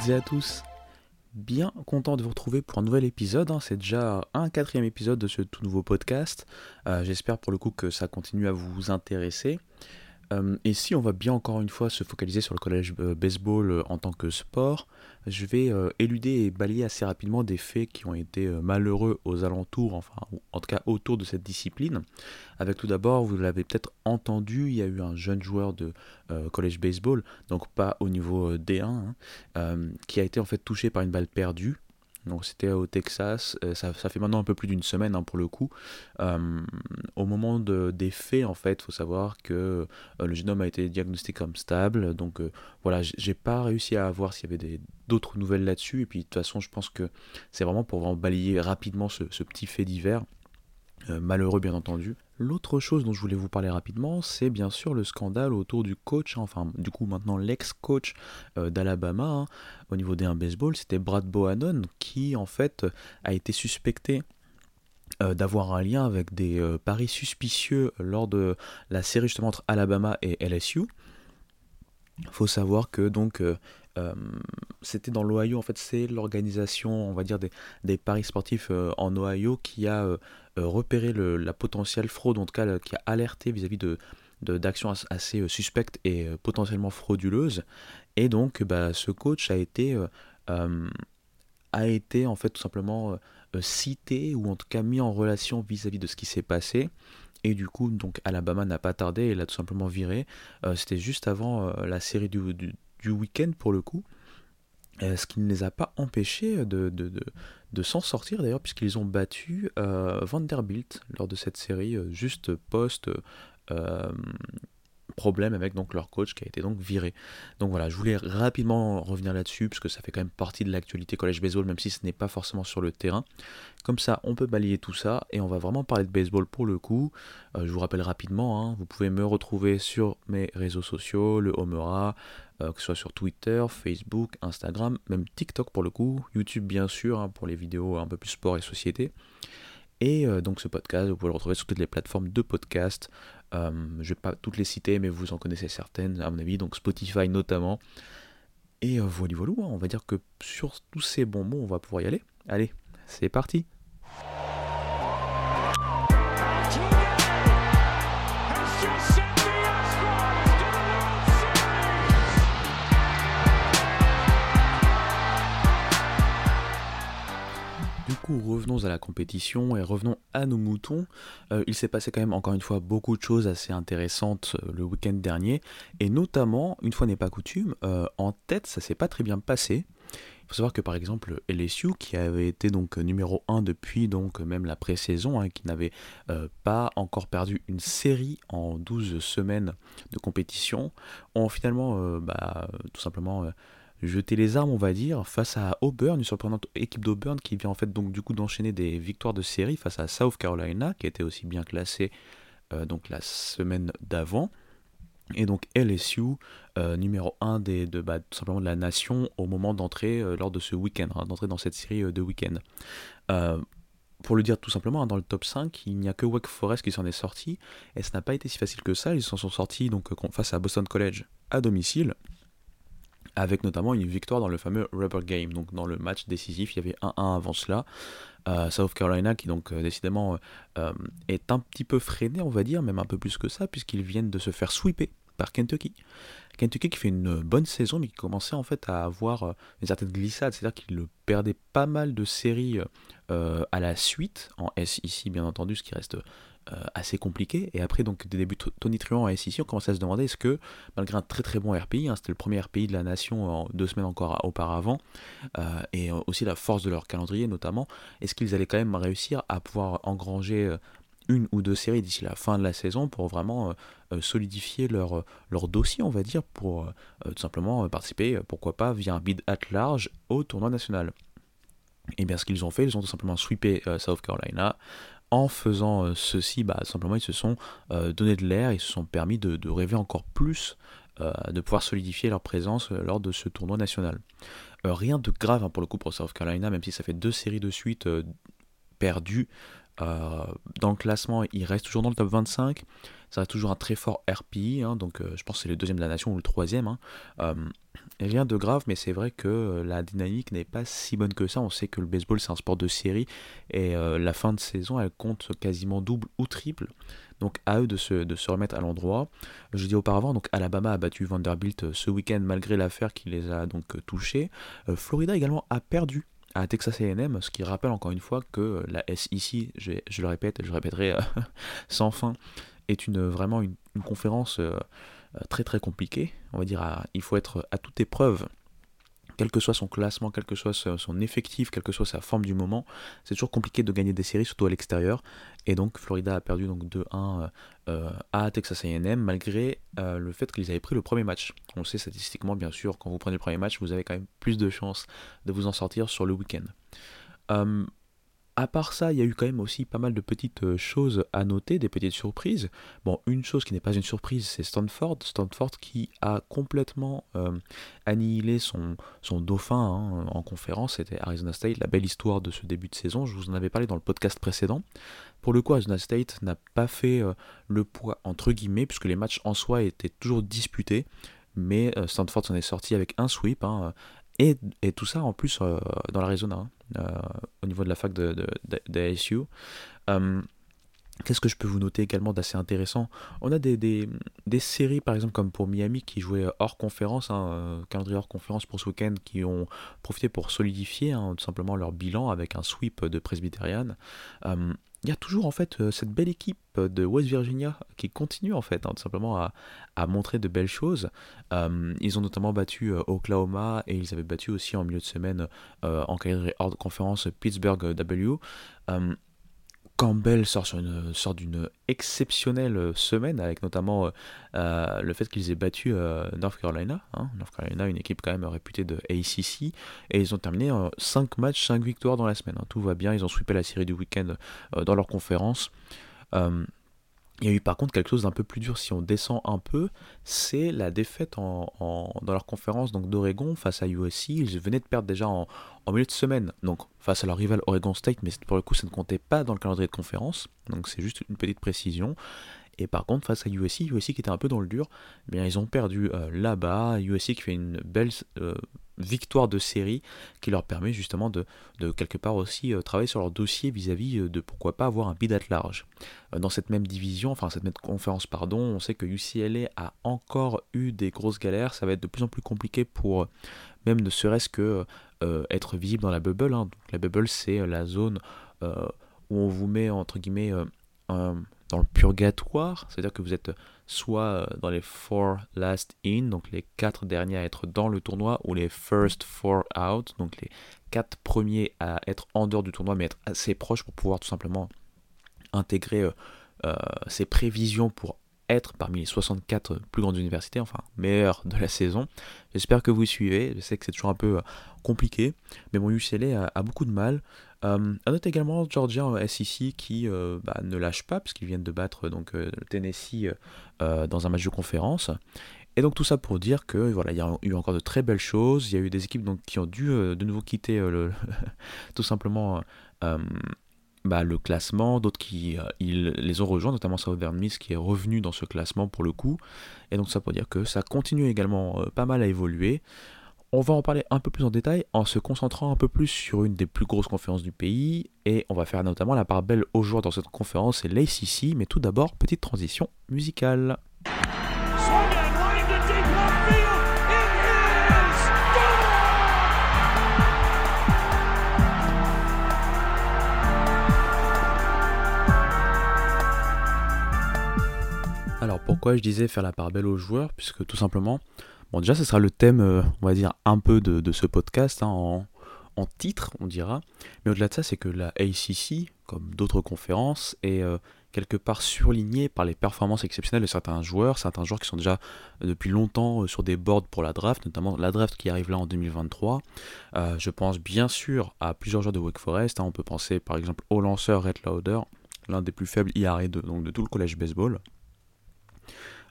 Toutes et à tous. Bien content de vous retrouver pour un nouvel épisode. hein. C'est déjà un quatrième épisode de ce tout nouveau podcast. Euh, J'espère pour le coup que ça continue à vous intéresser. Euh, et si on va bien encore une fois se focaliser sur le collège euh, baseball euh, en tant que sport, je vais éluder et balayer assez rapidement des faits qui ont été malheureux aux alentours, enfin ou en tout cas autour de cette discipline. Avec tout d'abord, vous l'avez peut-être entendu, il y a eu un jeune joueur de college baseball, donc pas au niveau euh, D1, hein, qui a été en fait touché par une balle perdue. Donc c'était au Texas, euh, ça, fait maintenant un peu plus d'une semaine hein, pour le coup. Euh, au moment de- des faits, en fait, il faut savoir que euh, le homme a été diagnostiqué comme stable. Donc euh, voilà, j'ai pas réussi à voir s'il y avait d'autres nouvelles là-dessus. Et puis de toute façon, je pense que c'est vraiment pour vraiment balayer rapidement ce, ce petit fait divers. Malheureux bien entendu. L'autre chose dont je voulais vous parler rapidement, c'est bien sûr le scandale autour du coach, hein, enfin du coup maintenant l'ex-coach euh, d'Alabama hein, au niveau des 1 baseball, c'était Brad Bohannon qui en fait a été suspecté euh, d'avoir un lien avec des euh, paris suspicieux lors de la série justement entre Alabama et LSU. faut savoir que donc euh, c'était dans l'Ohio, en fait c'est l'organisation, on va dire, des, paris sportifs euh, en Ohio qui a euh, repéré la potentielle fraude, en tout cas qui a alerté vis-à-vis de d'actions as- assez suspectes et potentiellement frauduleuses. Et donc bah, ce coach a été, a été en fait tout simplement cité ou en tout cas mis en relation vis-à-vis de ce qui s'est passé. Et du coup, donc Alabama n'a pas tardé et l'a tout simplement viré. C'était juste avant la série du, du week-end pour le coup. Euh, ce qui ne les a pas empêchés de, de, de, s'en sortir d'ailleurs, puisqu'ils ont battu euh, Vanderbilt lors de cette série, euh, juste post problème avec donc leur coach qui a été donc viré. Donc voilà, je voulais rapidement revenir là-dessus, parce que ça fait quand même partie de l'actualité collège baseball, même si ce n'est pas forcément sur le terrain. Comme ça, on peut balayer tout ça, et on va vraiment parler de baseball pour le coup. Je vous rappelle rapidement, hein, vous pouvez me retrouver sur mes réseaux sociaux, le Homera, euh, que ce soit sur Twitter, Facebook, Instagram, même TikTok pour le coup, YouTube bien sûr, hein, pour les vidéos un peu plus sport et société. Et euh, donc ce podcast, vous pouvez le retrouver sur toutes les plateformes de podcast. Euh, je ne vais pas toutes les citer, mais vous en connaissez certaines, à mon avis, donc Spotify notamment. Et voilà, voilà, on va dire que sur tous ces bons mots, on va pouvoir y aller. Allez, c'est parti Du coup, revenons à la compétition et revenons à nos moutons. Euh, il s'est passé quand même encore une fois beaucoup de choses assez intéressantes euh, le week-end dernier, et notamment, une fois n'est pas coutume, euh, en tête, ça s'est pas très bien passé. Il faut savoir que par exemple LSU, qui avait été donc numéro 1 depuis donc même la pré-saison, hein, qui n'avait pas encore perdu une série en 12 semaines de compétition, ont finalement bah, tout simplement jeter les armes, on va dire, face à Auburn, une surprenante équipe d'Auburn qui vient en fait donc du coup d'enchaîner des victoires de série face à South Carolina, qui était aussi bien classé euh, donc la semaine d'avant. Et donc LSU, euh, numéro 1 des, de, bah, tout simplement de la nation au moment d'entrer euh, lors de ce week-end, hein, d'entrer dans cette série de week-end. Pour le dire tout simplement, hein, dans le top 5, il n'y a que Wake Forest qui s'en est sorti, et ce n'a pas été si facile que ça, ils s'en sont sortis donc, face à Boston College à domicile, avec notamment une victoire dans le fameux rubber game. Donc dans le match décisif, il y avait 1-1 avant cela. Euh, South Carolina qui donc euh, décidément euh, est un petit peu freiné, on va dire, même un peu plus que ça, puisqu'ils viennent de se faire sweeper par Kentucky. Kentucky qui fait une bonne saison, mais qui commençait en fait à avoir une certaine glissade, c'est-à-dire qu'il perdait pas mal de séries à la suite, en SEC bien entendu, ce qui reste assez compliqué. Et après donc des débuts Truant en SEC, on commençait à se demander est-ce que, malgré un très très bon RPI, hein, c'était le premier RPI de la nation en deux semaines encore auparavant, euh, et euh, aussi la force de leur calendrier notamment, est-ce qu'ils allaient quand même réussir à pouvoir engranger euh, une ou deux séries d'ici la fin de la saison pour vraiment euh, euh, solidifier leur, euh, leur dossier, on va dire, pour euh, euh, tout simplement euh, participer, euh, pourquoi pas, via un bid at large au tournoi national. Et bien ce qu'ils ont fait, ils ont tout simplement sweepé euh, South Carolina. En faisant euh, ceci, bah, simplement ils se sont euh, donné de l'air, ils se sont permis de, rêver encore plus, euh, de pouvoir solidifier leur présence lors de ce tournoi national. Rien de grave hein, pour le coup pour South Carolina, même si ça fait deux séries de suite perdues. Dans le classement, il reste toujours dans le top 25. Ça reste toujours un très fort RPI, hein, donc je pense que c'est le deuxième de la nation ou le troisième. hein. Rien de grave, mais c'est vrai que euh, la dynamique n'est pas si bonne que ça. On sait que le baseball c'est un sport de série et euh, la fin de saison elle compte quasiment double ou triple. Donc à eux de se, de se remettre à l'endroit. Je dis auparavant, donc Alabama a battu Vanderbilt euh, ce week-end malgré l'affaire qui les a donc touchés. Florida également a perdu à Texas A&M, ce qui rappelle encore une fois que la SEC, je, je le répète, je le répéterai sans fin, est une, vraiment une, conférence très très compliquée. On va dire, il faut être à toute épreuve quel que soit son classement, quel que soit son effectif, quelle que soit sa forme du moment, c'est toujours compliqué de gagner des séries, surtout à l'extérieur. Et donc Florida a perdu donc 2-1 euh, euh, à Texas A&M malgré euh, le fait qu'ils avaient pris le premier match. On sait statistiquement, bien sûr, quand vous prenez le premier match, vous avez quand même plus de chances de vous en sortir sur le week-end. Euh, à part ça, il y a eu quand même aussi pas mal de petites euh, choses à noter, des petites surprises. Bon, une chose qui n'est pas une surprise, c'est Stanford. Stanford qui a complètement euh, annihilé son, dauphin hein, en conférence, c'était Arizona State, la belle histoire de ce début de saison. Je vous en avais parlé dans le podcast précédent. Pour le coup, Arizona State n'a pas fait euh, le poids entre guillemets, puisque les matchs en soi étaient toujours disputés. Mais Stanford s'en est sorti avec un sweep. hein, et, tout ça en plus euh, dans l'Arizona, hein, euh, au niveau de la fac de, de, ASU. Euh, Qu'est-ce que je peux vous noter également d'assez intéressant? On a des, des, séries, par exemple, comme pour Miami, qui jouaient hors conférence, hein, calendrier hors conférence pour ce week-end, qui ont profité pour solidifier hein, tout simplement leur bilan avec un sweep de Presbyterian. Il y a toujours en fait euh, cette belle équipe de West Virginia qui continue en fait hein, simplement à, à montrer de belles choses. Euh, ils ont notamment battu euh, Oklahoma et ils avaient battu aussi en milieu de semaine euh, en conférence Pittsburgh W. Campbell sort d'une exceptionnelle semaine avec notamment euh, euh, le fait qu'ils aient battu euh, North Carolina. hein. North Carolina, une équipe quand même réputée de ACC, et ils ont terminé 5 matchs, 5 victoires dans la semaine. hein. Tout va bien, ils ont sweepé la série du week-end dans leur conférence. Il y a eu par contre quelque chose d'un peu plus dur si on descend un peu, c'est la défaite en, dans leur conférence d'Oregon face à USC. Ils venaient de perdre déjà en, en milieu de semaine, donc face à leur rival Oregon State, mais pour le coup ça ne comptait pas dans le calendrier de conférence, donc c'est juste une petite précision. Et par contre face à USC, USC qui était un peu dans le dur, eh bien ils ont perdu euh, là-bas. USC qui fait une belle euh, victoire de série qui leur permet justement de, de quelque part aussi euh, travailler sur leur dossier vis-à-vis de pourquoi pas avoir un bid at large. Dans cette même division, enfin cette même conférence, pardon, on sait que UCLA a encore eu des grosses galères. Ça va être de plus en plus compliqué pour même ne serait-ce que être visible dans la bubble. hein. Donc, la bubble, c'est la zone où on vous met entre guillemets euh, dans le purgatoire, c'est-à-dire que vous êtes soit euh, dans les four last in, donc les quatre derniers à être dans le tournoi, ou les first four out, donc les quatre premiers à être en dehors du tournoi, mais être assez proches pour pouvoir tout simplement intégrer euh, euh, ses prévisions pour être parmi les 64 plus grandes universités, enfin meilleures de la saison. J'espère que vous suivez, je sais que c'est toujours un peu euh, compliqué, mais mon UCLA a beaucoup de mal. Euh, à noter également Georgia en SEC qui euh, bah, ne lâche pas, parce qu'ils viennent de battre donc, euh, Tennessee euh, dans un match de conférence. Et donc tout ça pour dire que voilà, il y a eu encore de très belles choses. Il y a eu des équipes donc, qui ont dû de nouveau quitter tout simplement bah, le classement, d'autres qui ils les ont rejoints, notamment Southern Miss qui est revenu dans ce classement pour le coup. Et donc ça pour dire que ça continue également pas mal à évoluer. On va en parler un peu plus en détail en se concentrant un peu plus sur une des plus grosses conférences du pays et on va faire notamment la part belle aux joueurs dans cette conférence, c'est l'ACC, mais tout d'abord, petite transition musicale. Alors pourquoi je disais faire la part belle aux joueurs? Puisque tout simplement, bon déjà ce sera le thème, euh, on va dire, un peu de, ce podcast, hein, en, titre on dira, mais au-delà de ça c'est que la ACC, comme d'autres conférences, est euh, quelque part surlignée par les performances exceptionnelles de certains joueurs, certains joueurs qui sont déjà euh, depuis longtemps sur des boards pour la draft, notamment la draft qui arrive là en 2023. Euh, je pense bien sûr à plusieurs joueurs de Wake Forest, hein, on peut penser par exemple au lanceur Red Lauder, l'un des plus faibles IRA de, donc de tout le collège baseball.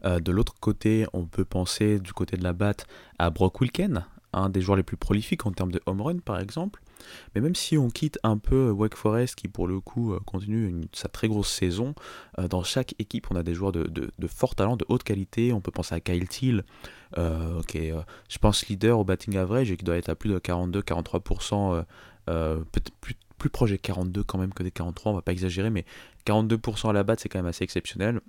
Euh, de l'autre côté, on peut penser du côté de la batte à Brock Wilken, un des joueurs les plus prolifiques en termes de home run par exemple. Mais même si on quitte un peu Wake Forest qui pour le coup euh, continue sa très grosse saison, euh, dans chaque équipe on a des joueurs de, fort talent, de haute qualité. On peut penser à Kyle Thiel, qui est, je pense, leader au batting average et qui doit être à plus de 42-43%, euh, euh, peut-être plus, proche des 42 quand même que des 43, on va pas exagérer, mais 42% à la batte c'est quand même assez exceptionnel.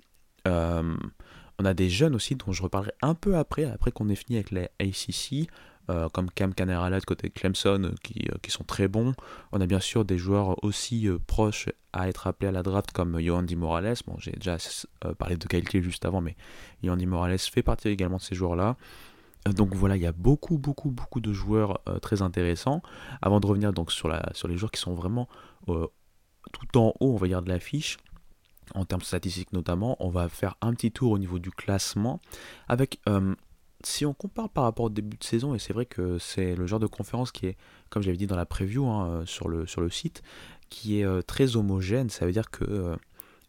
On a des jeunes aussi dont je reparlerai un peu après, après qu'on ait fini avec les ACC, euh, comme Cam Canerala de côté Clemson, euh, qui, euh, qui sont très bons. On a bien sûr des joueurs aussi proches à être appelés à la draft comme Yohandy Morales. J'ai déjà parlé de qualité juste avant, mais Yohandy Morales fait partie également de ces joueurs-là. Donc voilà, il y a beaucoup, beaucoup, beaucoup de joueurs très intéressants. Avant de revenir donc sur, la, sur les joueurs qui sont vraiment tout en haut, on va dire, de l'affiche, en termes statistiques notamment, on va faire un petit tour au niveau du classement avec euh, si on compare par rapport au début de saison, et c'est vrai que c'est le genre de conférence qui est, comme j'avais dit dans la preview hein, euh, sur, le, sur le site, qui est euh, très homogène, ça veut dire que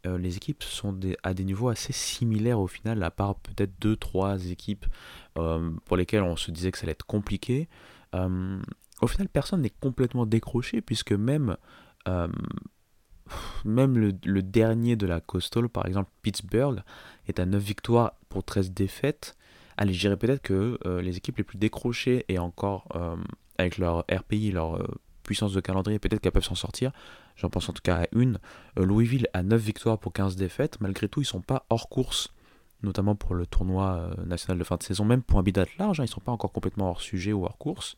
les équipes sont à des niveaux assez similaires au final, à part peut-être 2-3 équipes pour lesquelles on se disait que ça allait être compliqué. Au final, personne n'est complètement décroché, puisque même même le, dernier de la Coastal, par exemple Pittsburgh, est à 9 victoires pour 13 défaites. Allez, je dirais peut-être que euh, les équipes les plus décrochées et encore euh, avec leur RPI, leur euh, puissance de calendrier, peut-être qu'elles peuvent s'en sortir. J'en pense en tout cas à une. Louisville a 9 victoires pour 15 défaites. Malgré tout, ils sont pas hors course, notamment pour le tournoi national de fin de saison, même pour un bidate large. hein, ils sont pas encore complètement hors sujet ou hors course.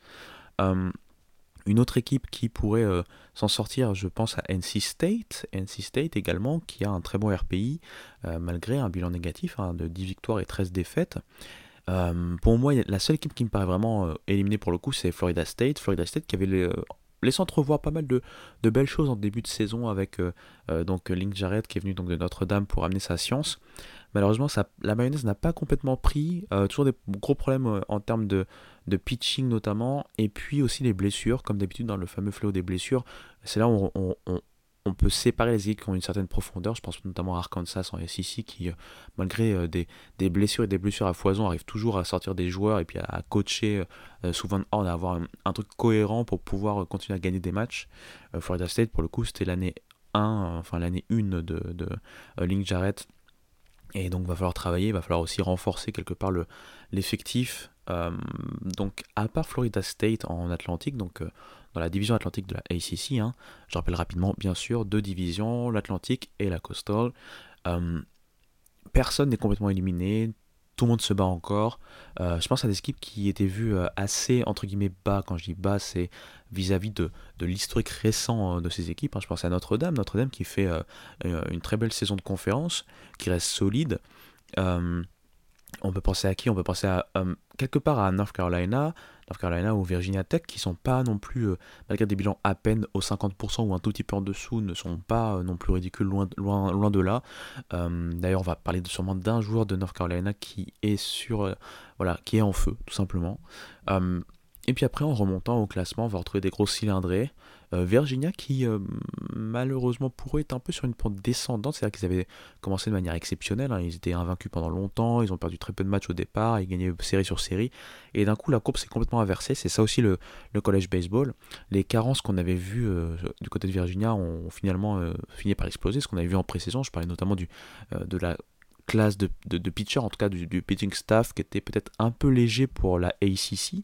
Une autre équipe qui pourrait euh, s'en sortir, je pense à NC State. NC State également, qui a un très bon RPI, euh, malgré un bilan négatif hein, de 10 victoires et 13 défaites. Euh, pour moi, la seule équipe qui me paraît vraiment éliminée pour le coup, c'est Florida State. Florida State qui avait laissé entrevoir pas mal de, belles choses en début de saison avec euh, euh, donc Link Jarrett qui est venu donc de Notre-Dame pour amener sa science. Malheureusement, la mayonnaise n'a pas complètement pris. euh, toujours des gros problèmes en termes de, pitching notamment, et puis aussi les blessures, comme d'habitude dans le fameux fléau des blessures. C'est là où on- on peut séparer les équipes qui ont une certaine profondeur. Je pense notamment à Arkansas en SEC qui, euh, malgré euh, des, blessures et des blessures à foison, arrive toujours à sortir des joueurs et puis à, coacher euh, souvent on à avoir un, truc cohérent pour pouvoir continuer à gagner des matchs. Florida State, pour le coup, c'était l'année 1, euh, enfin l'année 1 de, Link Jarrett. Et donc, va falloir travailler, il va falloir aussi renforcer quelque part le, l'effectif. Donc, à part Florida State en Atlantique, donc euh, dans la division Atlantique de la ACC, hein, je rappelle rapidement, bien sûr, deux divisions, l'Atlantique et la Coastal. Euh, personne n'est complètement éliminé, tout le monde se bat encore. Euh, je pense à des équipes qui étaient vues euh, assez, entre guillemets, bas. Quand je dis bas, c'est vis-à-vis de, l'historique récent euh, de ces équipes. hein. Je pense à Notre-Dame, Notre-Dame qui fait euh, euh, une très belle saison de conférence, qui reste solide. Euh, on peut penser à qui? On peut penser à euh, quelque part à North Carolina, North Carolina ou Virginia Tech, qui sont pas non plus, euh, malgré des bilans à peine aux 50% ou un tout petit peu en dessous, ne sont pas euh, non plus ridicules, loin, de là. D'ailleurs, on va parler sûrement d'un joueur de North Carolina qui est sur, voilà, qui est en feu, tout simplement. Et puis après, en remontant au classement, on va retrouver des gros cylindrés. Euh, Virginia qui, euh, malheureusement pour eux, est un peu sur une pente descendante. C'est-à-dire qu'ils avaient commencé de manière exceptionnelle. hein. Ils étaient invaincus pendant longtemps. Ils ont perdu très peu de matchs au départ. Ils gagnaient série sur série. Et d'un coup, la courbe s'est complètement inversée. C'est ça aussi le, le college baseball. Les carences qu'on avait vues euh, du côté de Virginia ont finalement fini par exploser. Ce qu'on avait vu en pré-saison, je parlais notamment du, de la classe de, de, pitcher, en tout cas du pitching staff, qui était peut-être un peu léger pour la ACC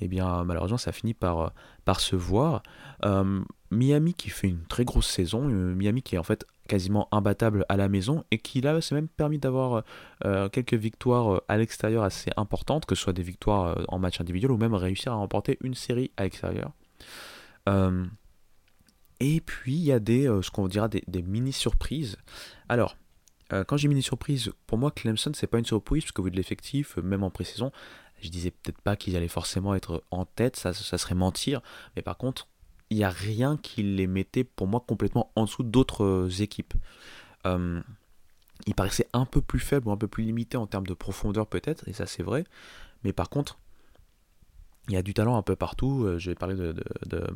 eh bien malheureusement ça finit par, euh, par se voir. Euh, Miami qui fait une très grosse saison, euh, Miami qui est en fait quasiment imbattable à la maison et qui là s'est même permis d'avoir quelques victoires à l'extérieur assez importantes, que ce soit des victoires en match individuel ou même réussir à remporter une série à l'extérieur. Et puis il y a des, ce qu'on dira des, mini-surprises. Alors, quand j'ai mini-surprise, pour moi Clemson c'est pas une surprise parce qu'au vu de l'effectif, même en pré-saison, je disais peut-être pas qu'ils allaient forcément être en tête, ça, serait mentir, mais par contre, il n'y a rien qui les mettait pour moi complètement en dessous d'autres euh, équipes. Ils paraissaient un peu plus faibles ou un peu plus limités en termes de profondeur peut-être, et ça c'est vrai, mais par contre, il y a du talent un peu partout. Euh, Je vais parler de, de,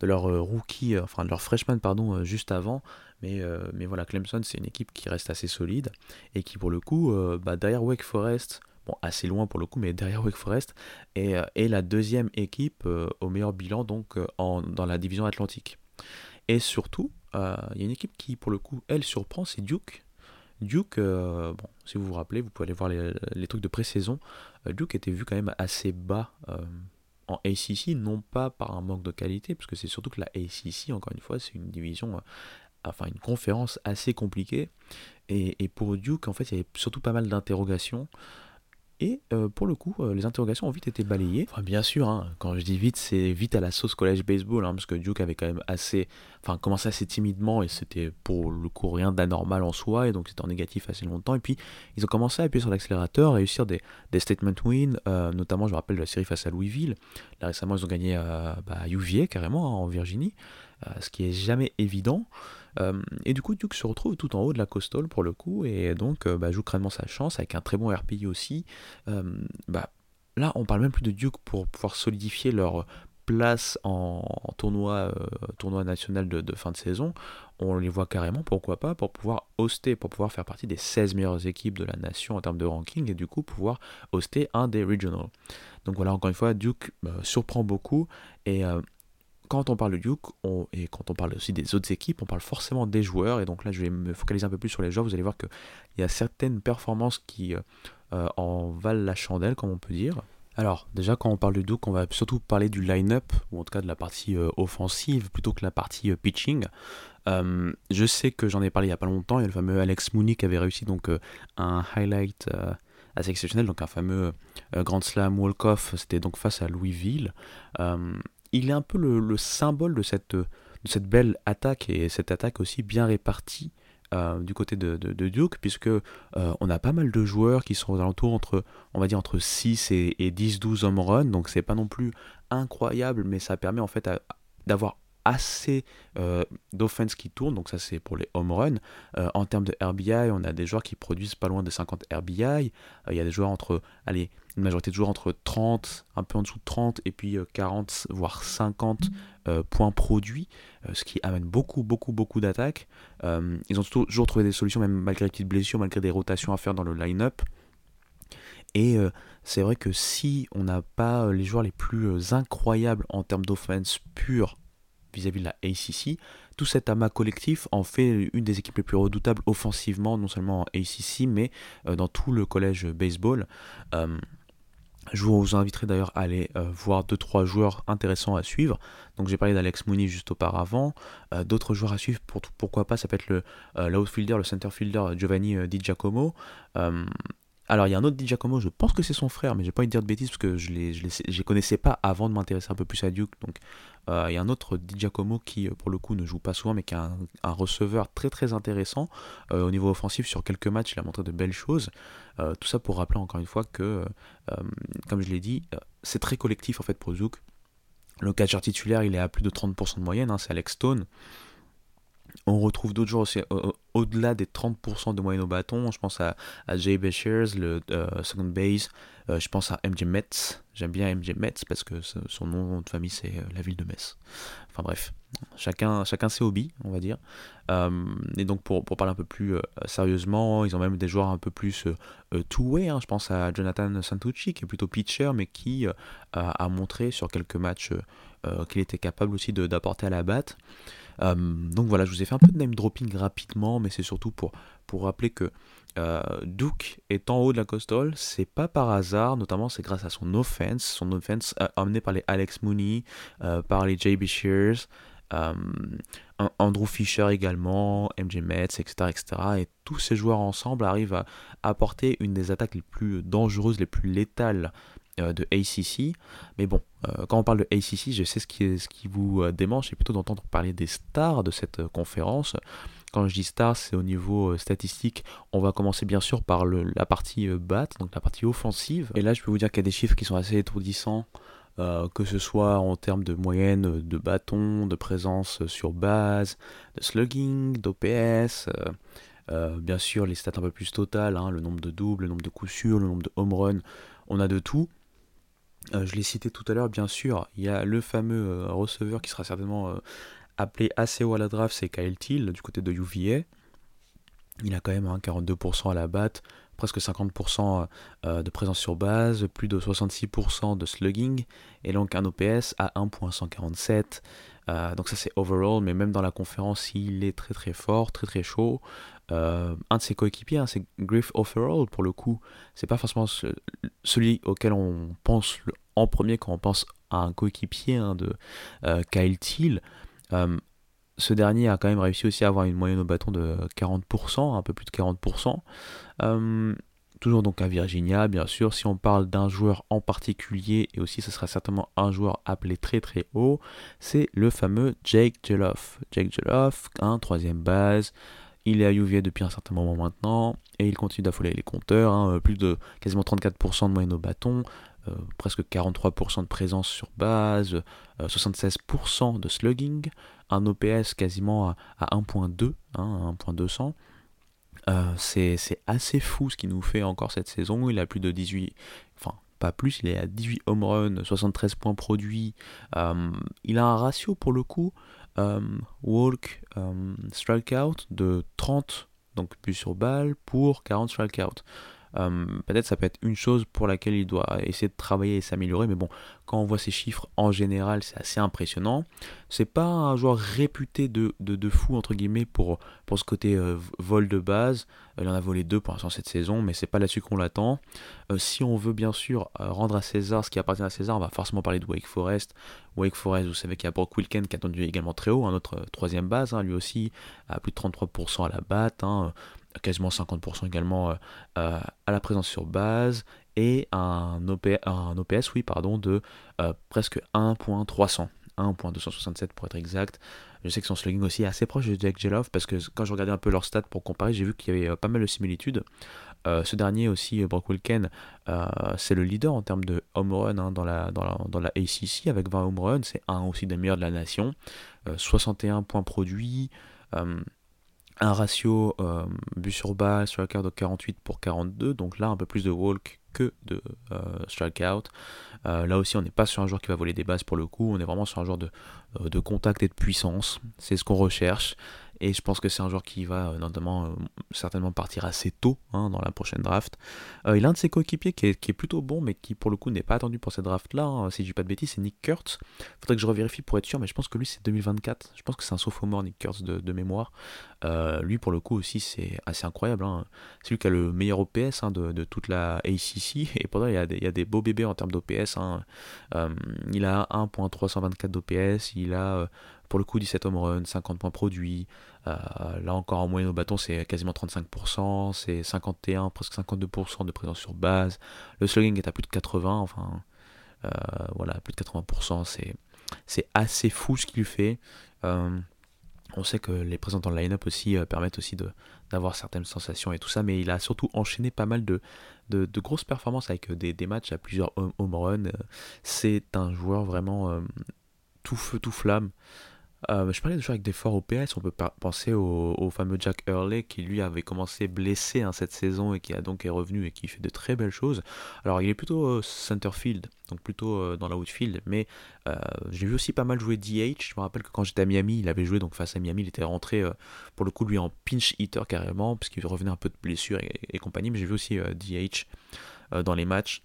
de, leur euh, rookie, enfin de leur freshman, pardon, juste avant. Mais, voilà, Clemson, c'est une équipe qui reste assez solide et qui, pour le coup, bah, derrière Wake Forest, bon, assez loin pour le coup, mais derrière Wake Forest, et, euh, est la deuxième équipe euh, au meilleur bilan donc euh, en, dans la division atlantique. Et surtout, euh, il y a une équipe qui pour le coup, elle surprend, c'est Duke. Duke, euh, bon, si vous vous rappelez, vous pouvez aller voir les, trucs de pré-saison. Euh, Duke était vu quand même assez bas euh, en ACC, non pas par un manque de qualité, parce que c'est surtout que la ACC, encore une fois, c'est une division, euh, enfin une conférence assez compliquée. Et, et pour Duke, en fait, il y avait surtout pas mal d'interrogations. Et euh, pour le coup, euh, les interrogations ont vite été balayées. Enfin, bien sûr, hein, quand je dis vite, c'est vite à la sauce collège baseball, hein, parce que Duke avait quand même assez, enfin, commencé assez timidement et c'était pour le coup rien d'anormal en soi, et donc c'était en négatif assez longtemps. Et puis ils ont commencé à appuyer sur l'accélérateur, réussir des, statement wins, euh, notamment, je me rappelle de la série face à Louisville. Là récemment, ils ont gagné bah, à UVA carrément hein, en Virginie, ce qui est jamais évident. Euh, et du coup, Duke se retrouve tout en haut de la Coastal pour le coup, et donc euh, bah, joue crânement sa chance avec un très bon RPI aussi. Euh, bah, là, on parle même plus de Duke pour pouvoir solidifier leur place en, tournoi, national de, de fin de saison. On les voit carrément, pourquoi pas, pour pouvoir hoster, pour pouvoir faire partie des 16 meilleures équipes de la nation en termes de ranking, et du coup pouvoir hoster un des regionals. Donc voilà, encore une fois, Duke surprend beaucoup, et quand on parle de Duke, et quand on parle aussi des autres équipes, on parle forcément des joueurs. Et donc là, je vais me focaliser un peu plus sur les joueurs. Vous allez voir qu'il y a certaines performances qui euh, euh, en valent la chandelle, comme on peut dire. Alors, déjà, quand on parle de Duke, on va surtout parler du line-up, ou en tout cas de la partie euh, offensive, plutôt que la partie pitching. Je sais que j'en ai parlé il n'y a pas longtemps. Il y a le fameux Alex Mooney qui avait réussi donc un highlight assez exceptionnel, donc un fameux Grand Slam walk-off. C'était donc face à Louisville. Euh, il est un peu le, le symbole de cette, de cette belle attaque et cette attaque aussi bien répartie euh, du côté de, Duke, puisque euh, on a pas mal de joueurs qui sont aux alentours entre, on va dire, entre 6 et, et 10-12 home runs, donc c'est pas non plus incroyable, mais ça permet en fait d'avoir assez euh, d'offense qui tourne, donc ça c'est pour les home runs. Euh, en termes de RBI, on a des joueurs qui produisent pas loin de 50 RBI, Euh, il y a des joueurs entre, allez, une majorité de joueurs entre 30, un peu en dessous de 30, et puis euh, 40, voire 50 euh, points produits, ce qui amène beaucoup, beaucoup, beaucoup d'attaques. Ils ont toujours trouvé des solutions, même malgré les petites blessures, malgré des rotations à faire dans le line-up. Et c'est vrai que si on n'a pas les joueurs les plus incroyables en termes d'offense pure vis-à-vis de la ACC, tout cet amas collectif en fait une des équipes les plus redoutables offensivement, non seulement en ACC, mais euh, dans tout le collège baseball. Euh, je vous inviterai d'ailleurs à aller euh, voir 2-3 joueurs intéressants à suivre. Donc j'ai parlé d'Alex Mooney juste auparavant. D'autres joueurs à suivre, pour, pourquoi pas, ça peut être le euh, l'outfielder, le center fielder Giovanni Di Giacomo. Alors il y a un autre Di Giacomo, je pense que c'est son frère, mais j'ai pas envie de dire de bêtises parce que je je les, je connaissais pas avant de m'intéresser un peu plus à Duke. Il y a un autre Di Giacomo qui euh, pour le coup ne joue pas souvent, mais qui a un, receveur très très intéressant euh, au niveau offensif sur quelques matchs. Il a montré de belles choses. Euh, tout ça pour rappeler encore une fois que, comme je l'ai dit, c'est très collectif en fait pour Duke. Le catcher titulaire, il est à plus de 30% de moyenne, hein, c'est Alex Stone. On retrouve d'autres joueurs aussi au- au- au-delà des 30% de moyenne au bâton. Je pense à, à Jay le euh, second base. Euh, je pense à MJ Metz. J'aime bien MJ Metz parce que son nom de famille c'est euh, la ville de Metz. Enfin bref, chacun, chacun ses hobbies, on va dire. Et donc pour, pour parler un peu plus sérieusement, ils ont même des joueurs un peu plus two-way. hein. Je pense à Jonathan Santucci qui est plutôt pitcher mais qui a, a montré sur quelques matchs qu'il était capable aussi d'apporter à la batte. Euh, donc voilà, je vous ai fait un peu de name dropping rapidement, mais c'est surtout pour, pour rappeler que euh, Duke est en haut de la coastal, c'est pas par hasard, notamment c'est grâce à son offense, son offense euh, par les Alex Mooney, euh, par les JB Shears, An- Andrew Fisher également, MJ Metz, etc., etc. Et tous ces joueurs ensemble arrivent à apporter une des attaques les plus dangereuses, les plus létales de ACC. Mais bon, euh, quand on parle de ACC, je sais ce qui, ce vous euh, démange, c'est plutôt d'entendre parler des stars de cette euh, conférence. Quand je dis stars, c'est au niveau euh, statistique. On va commencer bien sûr par la partie euh, bat, donc la partie offensive. Et là, je peux vous dire qu'il y a des chiffres qui sont assez étourdissants. euh, que ce soit en termes de moyenne euh, de bâton, de présence euh, sur base, de slugging, d'OPS, euh, euh, bien sûr les stats un peu plus totales, hein, le nombre de doubles, le nombre de coups sûrs, le nombre de home runs, on a de tout. Euh, je l'ai cité tout à l'heure, bien sûr, il y a le fameux euh, receveur qui sera certainement euh, appelé assez haut à la draft, c'est Kyle Till du côté de UVA. Il a quand même hein, 42% à la batte, presque 50% euh, de présence sur base, plus de 66% de slugging, et donc un OPS à 1.147. Euh, donc ça c'est overall, mais même dans la conférence, il est très très fort, très très chaud. Euh, un de ses coéquipiers, hein, c'est Griff Overall pour le coup. C'est pas forcément celui auquel on pense en premier quand on pense à un coéquipier hein, de Kyle Thiel ce dernier a quand même réussi aussi à avoir une moyenne au bâton de 40%, un peu plus de 40%. Toujours donc à Virginia, bien sûr. Si on parle d'un joueur en particulier, et aussi ce sera certainement un joueur appelé très très haut, c'est le fameux Jake Jeloff. Jake Jeloff, un troisième base. Il est à UVA depuis un certain moment maintenant et il continue d'affoler les compteurs. Hein. plus de quasiment 34% de moyenne au bâton, euh, presque 43% de présence sur base, 76% euh, de slugging, un OPS quasiment à, 1.2, hein, 1.200. Euh, c'est assez fou ce qu'il nous fait encore cette saison. Il a plus de 18, enfin pas plus, il est à 18 home runs, 73 points produits. il a un ratio pour le coup, walk, strikeout de 30, donc plus sur balle, pour 40 strikeouts. Euh, peut-être ça peut être une chose pour laquelle il doit essayer de travailler et s'améliorer, mais bon, quand on voit ces chiffres en général, c'est assez impressionnant. C'est pas un joueur réputé de, de, fou, entre guillemets, pour, pour ce côté euh, vol de base. Il en a volé deux pour l'instant cette saison, mais c'est pas là-dessus qu'on l'attend. Euh, si on veut bien sûr rendre à César ce qui appartient à César, on va forcément parler de Wake Forest. Wake Forest, vous savez qu'il y a Brock Wilken qui a attendu également très haut, un autre troisième base, hein, lui aussi, à plus de 33% à la batte. Hein quasiment 50% également euh, euh, à la présence sur base et un, OPS oui, pardon, de euh, presque 1.300. 1.267 pour être exact. Je sais que son slugging aussi est assez proche de Jack Jelov parce que quand je regardais un peu leurs stats pour comparer, j'ai vu qu'il y avait pas mal de similitudes. ce dernier aussi, Brock Wilken, c'est le leader en termes de home run hein, dans, la, dans, la, dans, la, ACC avec 20 home runs. C'est un aussi des meilleurs de la nation. 61 points produits un ratio euh, but sur balle sur la carte de 48 pour 42, donc là un peu plus de walk que de euh, strikeout. Euh, là aussi on n'est pas sur un joueur qui va voler des bases pour le coup, on est vraiment sur un joueur de contact et de puissance, c'est ce qu'on recherche. Et je pense que c'est un joueur qui va notamment euh, certainement partir assez tôt hein, dans la prochaine draft. Euh, il a un de ses coéquipiers qui est, plutôt bon, mais qui pour le coup n'est pas attendu pour cette draft-là. Hein. si je dis pas de bêtises, c'est Nick Kurtz. Faudrait que je revérifie pour être sûr, mais je pense que lui c'est 2024. Je pense que c'est un sophomore Nick Kurtz de, mémoire. Euh, lui pour le coup aussi c'est assez incroyable. Hein. C'est lui qui a le meilleur OPS de, toute la ACC. Et pendant il y a des, il y a des beaux bébés en termes d'OPS. il a 1.324 d'OPS. Il a pour le coup, 17 home runs, 50 points produits. Euh, là encore, en moyenne au bâton, c'est quasiment 35%. C'est 51, presque 52% de présence sur base. Le slugging est à plus de 80. Enfin, euh, voilà, plus de 80%. C'est, assez fou ce qu'il fait. Euh, on sait que les présents dans le line-up aussi permettent aussi d'avoir certaines sensations et tout ça, mais il a surtout enchaîné pas mal de, de, grosses performances avec des, des, matchs à plusieurs home runs. C'est un joueur vraiment tout feu, tout flamme. Euh, je parlais de joueurs avec des forts OPS, on peut penser au, fameux Jack Hurley qui lui avait commencé blessé hein, cette saison et qui a donc est revenu et qui fait de très belles choses. Alors il est plutôt euh, centerfield, donc plutôt euh, dans la outfield, mais j'ai vu aussi pas mal jouer DH. Je me rappelle que quand j'étais à Miami, il avait joué donc face à Miami, il était rentré pour le coup lui en pinch hitter carrément, puisqu'il revenait un peu de blessure et compagnie, mais j'ai vu aussi DH dans les matchs.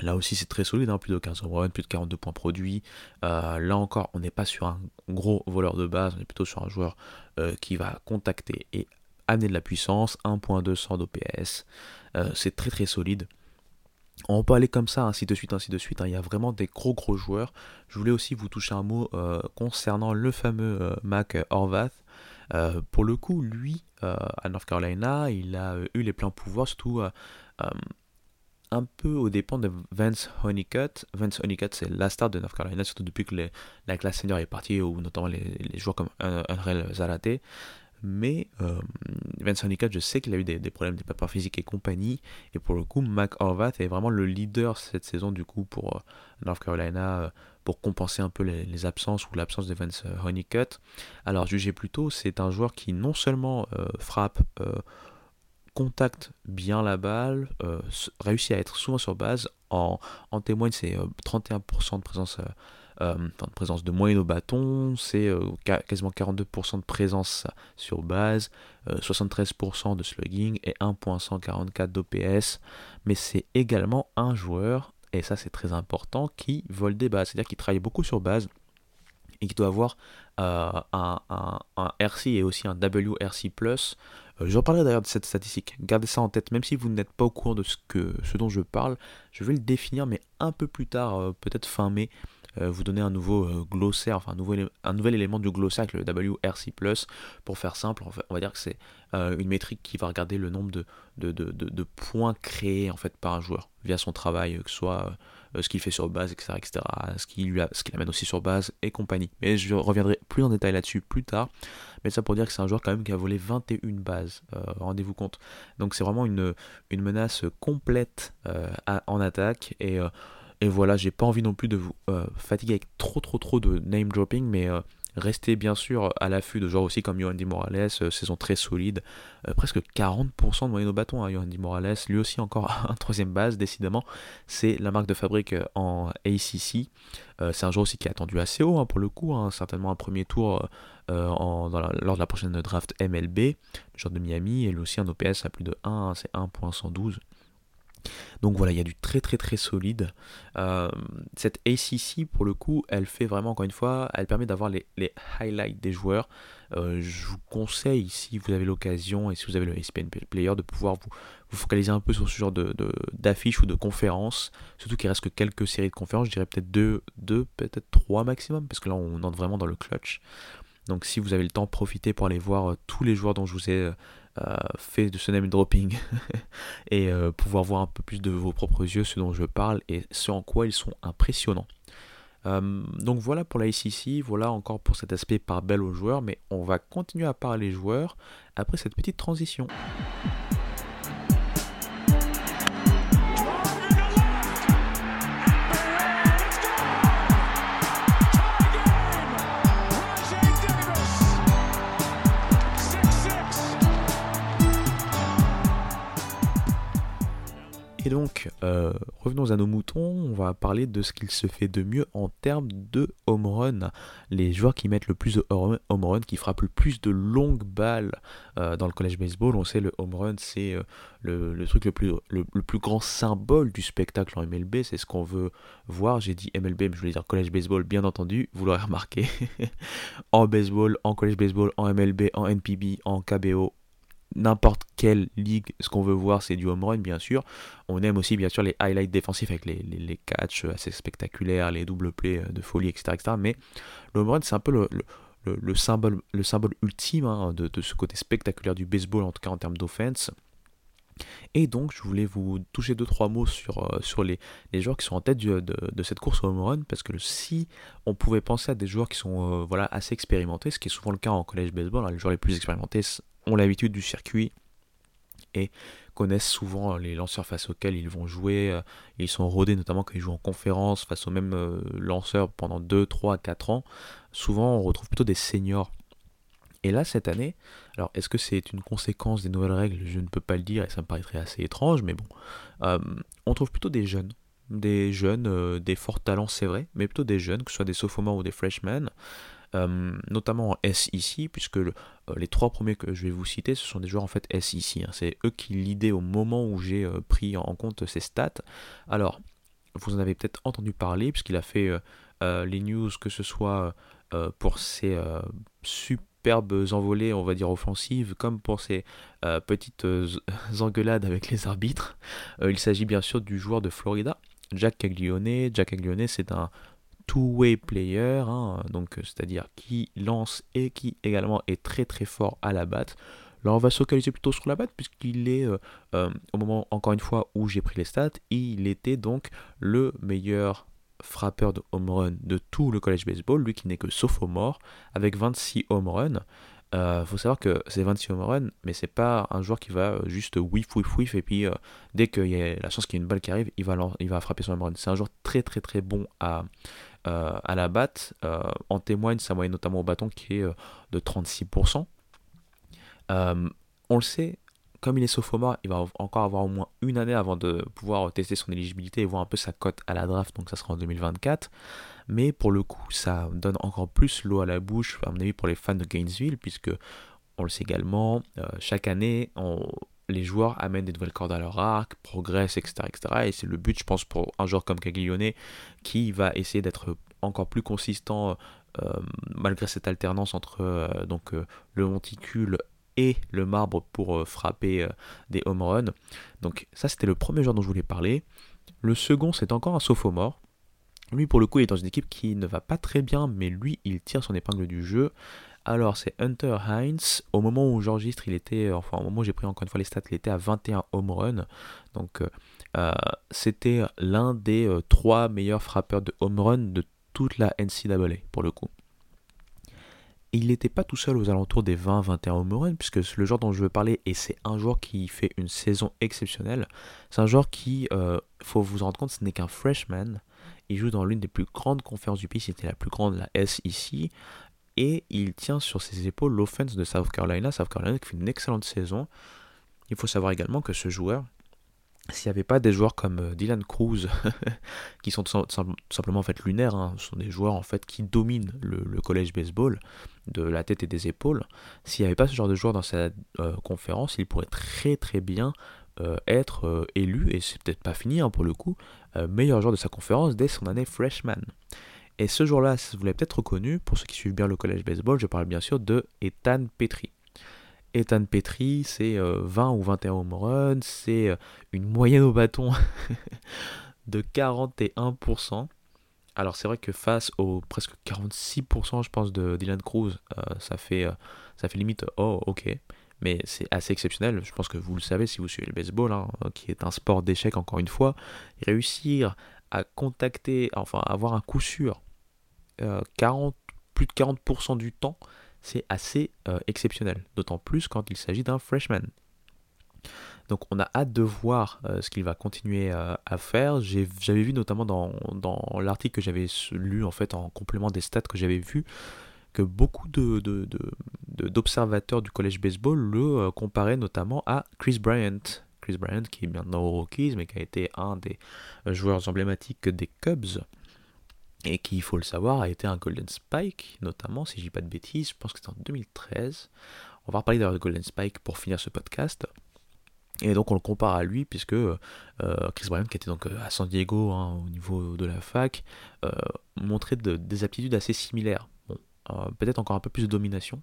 Là aussi, c'est très solide, hein, plus de 15 runs, plus de 42 points produits. Euh, là encore, on n'est pas sur un gros voleur de base, on est plutôt sur un joueur euh, qui va contacter et amener de la puissance. 1.200 d'OPS. Euh, c'est très très solide. On peut aller comme ça, ainsi de suite, ainsi de suite. Hein. Il y a vraiment des gros gros joueurs. Je voulais aussi vous toucher un mot concernant le fameux Mac Horvath. pour le coup, lui, à North Carolina, il a eu les pleins pouvoirs, surtout un peu au dépend de Vance Honeycutt. Vance Honeycutt, c'est la star de North Carolina, surtout depuis que la classe senior est partie, ou notamment les, joueurs comme Unreal Zarate. Mais euh, Vance Honeycutt, je sais qu'il a eu des, problèmes de papiers physiques et compagnie. Et pour le coup, Mac Horvath est vraiment le leader cette saison, du coup, pour euh, North Carolina, euh, pour compenser un peu les, absences ou l'absence de Vance Honeycutt. Alors, jugez plutôt, c'est un joueur qui non seulement frappe contacte bien la balle, réussit à être souvent sur base. En, en témoigne ses 31% de présence euh, de présence de moyenne au bâton, c'est euh, quasiment 42% de présence sur base, euh, 73% de slugging et 1.144 d'OPS. Mais c'est également un joueur, et ça c'est très important, qui vole des bases, c'est-à-dire qu'il travaille beaucoup sur base et qui doit avoir euh, un, un- un RC et aussi un WRC+. Euh, je reparlerai d'ailleurs de cette statistique. Gardez ça en tête, même si vous n'êtes pas au courant de ce, que, ce dont je parle, je vais le définir, mais un peu plus tard, euh, peut-être fin mai, euh, vous donner un nouveau glossaire, enfin un nouvel, élément du glossaire avec le WRC+. Pour faire simple, on va dire que c'est une métrique qui va regarder le nombre de, points créés en fait par un joueur via son travail, que ce soit ce qu'il fait sur base, etc., etc., ce qu'il amène aussi sur base et compagnie. Mais je reviendrai plus en détail là-dessus plus tard. Mais ça pour dire que c'est un joueur quand même qui a volé 21 bases, euh, rendez-vous compte. Donc c'est vraiment une, menace complète euh, en attaque. Et, euh, et voilà, j'ai pas envie non plus de vous euh, fatiguer avec trop trop trop de name dropping, mais euh, restez bien sûr à l'affût de joueurs aussi comme Yoandy Morales, euh, saison très solide, euh, presque 40% de moyenne au bâton, hein, Yoandy Morales, lui aussi encore un troisième base, décidément, c'est la marque de fabrique euh, en ACC. C'est un joueur aussi qui est attendu assez haut hein, pour le coup, hein, certainement un premier tour lors de la prochaine draft MLB, le joueur de Miami, et lui aussi un OPS à plus de 1, hein, c'est 1.112. Donc voilà, il y a du très très très solide. Euh, cette ACC, pour le coup, elle fait vraiment, encore une fois, elle permet d'avoir les, highlights des joueurs. Euh, je vous conseille, si vous avez l'occasion et si vous avez le ESPN Player, de pouvoir vous, focaliser un peu sur ce genre d'affiches ou de conférences. Surtout qu'il reste que quelques séries de conférences, je dirais peut-être deux, deux peut-être trois maximum, parce que là on entre vraiment dans le clutch. Donc si vous avez le temps, profitez pour aller voir euh, tous les joueurs dont je vous ai fait de ce name dropping et euh, pouvoir voir un peu plus de vos propres yeux ce dont je parle et ce en quoi ils sont impressionnants. Euh, donc voilà pour la ACC, voilà encore pour cet aspect par belle aux joueurs, mais on va continuer à parler joueurs après cette petite transition. Et donc, euh, revenons à nos moutons, on va parler de ce qu'il se fait de mieux en termes de home run. Les joueurs qui mettent le plus de home run, qui frappent le plus de longues balles euh, dans le college baseball. On sait le home run, c'est euh, le, truc le plus, le, plus grand symbole du spectacle en MLB. C'est ce qu'on veut voir. J'ai dit MLB, mais je voulais dire college baseball, bien entendu. Vous l'aurez remarqué. en baseball, en college baseball, en MLB, en NPB, en KBO, n'importe quelle ligue, ce qu'on veut voir, c'est du home run, bien sûr. On aime aussi, bien sûr, les highlights défensifs avec les, catchs assez spectaculaires, les double plays euh, de folie, etc. etc. Mais le home run, c'est un peu le, le, le- le symbole, le symbole ultime hein, de, ce côté spectaculaire du baseball, en tout cas en termes d'offense. Et donc, je voulais vous toucher deux trois mots sur, euh, sur les, les joueurs qui sont en tête de, de cette course au home run, parce que si on pouvait penser à des joueurs qui sont euh, voilà, assez expérimentés, ce qui est souvent le cas en college baseball, hein, les joueurs les plus expérimentés ont l'habitude du circuit et connaissent souvent les lanceurs face auxquels ils vont jouer. euh, Ils sont rodés notamment quand ils jouent en conférence face aux mêmes euh, lanceurs pendant 2, 3, 4 ans. Souvent, on retrouve plutôt des seniors. Et là, cette année, alors est-ce que c'est une conséquence des nouvelles règles? Je ne peux pas le dire et ça me paraîtrait assez étrange, mais bon. Euh, on trouve plutôt des jeunes. Des jeunes, euh, des forts talents, c'est vrai, mais plutôt des jeunes, que ce soit des sophomores ou des freshmen. Euh, notamment en SEC, puisque euh, les trois premiers que je vais vous citer, ce sont des joueurs en fait SEC. hein. C'est eux qui lidaient au moment où j'ai euh, pris en compte ces stats. Alors, vous en avez peut-être entendu parler, puisqu'il a fait les news, que ce soit pour ses superbes envolées, on va dire offensives, comme pour ses petites engueulades avec les arbitres. Il s'agit bien sûr du joueur de Florida, Jack Caglione. Jack Caglione, c'est un two-way player, hein, donc euh, c'est-à-dire qui lance et qui également est très très fort à la batte. Là, on va se focaliser plutôt sur la batte, puisqu'il est, euh, euh, au moment, encore une fois, où j'ai pris les stats, il était donc le meilleur frappeur de home run de tout le college baseball, lui qui n'est que sophomore, avec 26 home runs. Euh, faut savoir que c'est 26 home runs, mais c'est pas un joueur qui va juste whiff, whiff, whiff, et puis dès qu'il y a la chance qu'il y ait une balle qui arrive, il va, il va frapper son home run. C'est un joueur très très très bon à, à la batte. Euh, en témoigne sa moyenne notamment au bâton qui est euh, de 36%. Euh, on le sait, comme il est sophomore, il va encore avoir au moins une année avant de pouvoir tester son éligibilité et voir un peu sa cote à la draft, donc ça sera en 2024. Mais pour le coup, ça donne encore plus l'eau à la bouche, à mon avis, pour les fans de Gainesville, puisque on le sait également, euh, chaque année, on- les joueurs amènent des nouvelles cordes à leur arc, progressent, etc. etc. et c'est le but, je pense, pour un joueur comme Caglione, qui va essayer d'être encore plus consistant euh, malgré cette alternance entre euh, donc, euh, le monticule et le marbre pour frapper des home runs. Donc ça, c'était le premier joueur dont je voulais parler. Le second, c'est encore un sophomore. Lui, pour le coup, il est dans une équipe qui ne va pas très bien, mais lui, il tire son épingle du jeu. Alors, c'est Hunter Hines. Au moment où j'enregistre, il était, euh, enfin, au moment où j'ai pris encore une fois les stats, il était à 21 home runs. Donc, euh, euh, c'était l'un des euh, trois meilleurs frappeurs de home run de toute la NCAA, pour le coup. Il n'était pas tout seul aux alentours des 20-21 home runs, puisque c'est le joueur dont je veux parler, et c'est un joueur qui fait une saison exceptionnelle. C'est un joueur qui, il faut vous en rendre compte, ce n'est qu'un freshman. Il joue dans l'une des plus grandes conférences du pays, c'était la plus grande, la SEC. Et il tient sur ses épaules l'offense de South Carolina. South Carolina qui fait une excellente saison. Il faut savoir également que ce joueur, s'il n'y avait pas des joueurs comme euh, Dylan Cruz, qui sont simplement en lunaires, hein, sont des joueurs en fait qui dominent le, le collège baseball de la tête et des épaules. S'il n'y avait pas ce genre de joueurs dans sa euh, conférence, il pourrait très très bien euh, être élu, et c'est peut-être pas fini hein, pour le coup, meilleur joueur de sa conférence dès son année freshman. Et ce jour-là, vous l'avez peut-être reconnu, pour ceux qui suivent bien le collège baseball, je parle bien sûr de Ethan Petri. Ethan Petri, c'est euh, 20 ou 21 home runs, c'est euh, une moyenne au bâton de 41%. Alors c'est vrai que face aux presque 46% je pense de Dylan Cruz, euh, ça, fait, euh, ça fait limite oh ok, mais c'est assez exceptionnel, je pense que vous le savez si vous suivez le baseball, hein, qui est un sport d'échec encore une fois, réussir à contacter, enfin avoir un coup sûr euh, 40, plus de 40% du temps, c'est assez euh, exceptionnel, d'autant plus quand il s'agit d'un freshman. Donc on a hâte de voir euh, ce qu'il va continuer euh, à faire. J'avais vu notamment dans, l'article que j'avais lu en fait en complément des stats que j'avais vu que beaucoup d'observateurs du collège baseball le euh, comparaient notamment à Chris Bryant. Chris Bryant qui est maintenant aux Rockies mais qui a été un des euh, joueurs emblématiques des Cubs et qui, il faut le savoir, a été un Golden Spike, notamment, si je dis pas de bêtises, je pense que c'était en 2013. On va reparler d'ailleurs de Golden Spike pour finir ce podcast. Et donc on le compare à lui, puisque euh, Chris Bryant, qui était donc euh, à San Diego hein, au niveau de la fac, euh, montrait de- des aptitudes assez similaires. Bon, peut-être encore un peu plus de domination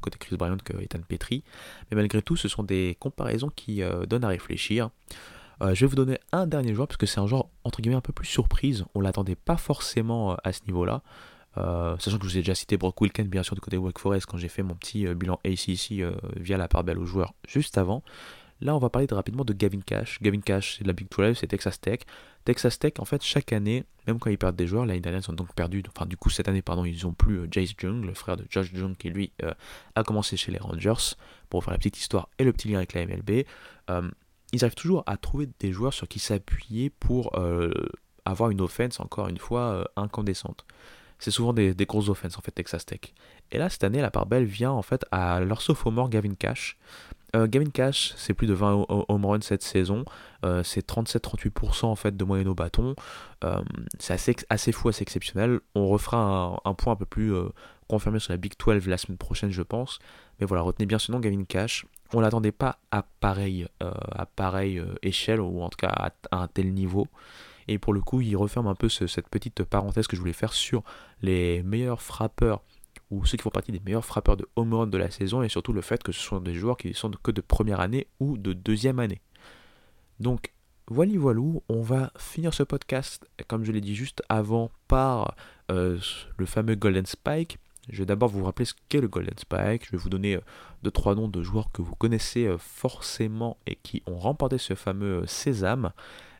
côté Chris Bryant que Ethan Petri, mais malgré tout, ce sont des comparaisons qui donnent à réfléchir. Euh, je vais vous donner un dernier joueur parce que c'est un joueur entre guillemets un peu plus surprise. On l'attendait pas forcément euh, à ce niveau-là. Euh, sachant que je vous ai déjà cité Brock Wilken bien sûr du côté Wake Forest quand j'ai fait mon petit bilan ACC via la part belle aux joueurs juste avant. Là, on va parler de- rapidement de Gavin Cash. Gavin Cash, c'est de la Big 12, c'est Texas Tech. Texas Tech, en fait, chaque année, même quand ils perdent des joueurs, l'année dernière, ils ont donc perdu. Enfin, du coup, cette année, pardon, ils ont plus Jace Jung, le frère de Josh Jung, qui lui a commencé chez les Rangers. Pour faire la petite histoire et le petit lien avec la MLB. Ils arrivent toujours à trouver des joueurs sur qui s'appuyer pour euh, avoir une offense, encore une fois, euh, incandescente. C'est souvent des, grosses offenses, en fait, Texas Tech. Et là, cette année, la part belle vient, en fait, à leur Gavin Cash. Euh, Gavin Cash, c'est plus de 20 ho- ho- home runs cette saison. C'est 37-38% en fait de moyenne au bâton. C'est assez, assez fou, assez exceptionnel. On refera un, un point un peu plus confirmé sur la Big 12 la semaine prochaine, je pense. Mais voilà, retenez bien ce nom, Gavin Cash. On l'attendait pas à pareille, euh, euh, échelle, ou en tout cas à, un tel niveau. Et pour le coup, il referme un peu ce- cette petite parenthèse que je voulais faire sur les meilleurs frappeurs ou ceux qui font partie des meilleurs frappeurs de home run de la saison et surtout le fait que ce sont des joueurs qui sont que de première année ou de deuxième année. Donc voilà voilou, on va finir ce podcast comme je l'ai dit juste avant par euh, le fameux Golden Spike. Je vais d'abord vous rappeler ce qu'est le Golden Spike. Je vais vous donner euh, deux trois noms de joueurs que vous connaissez euh, forcément et qui ont remporté ce fameux euh, sésame.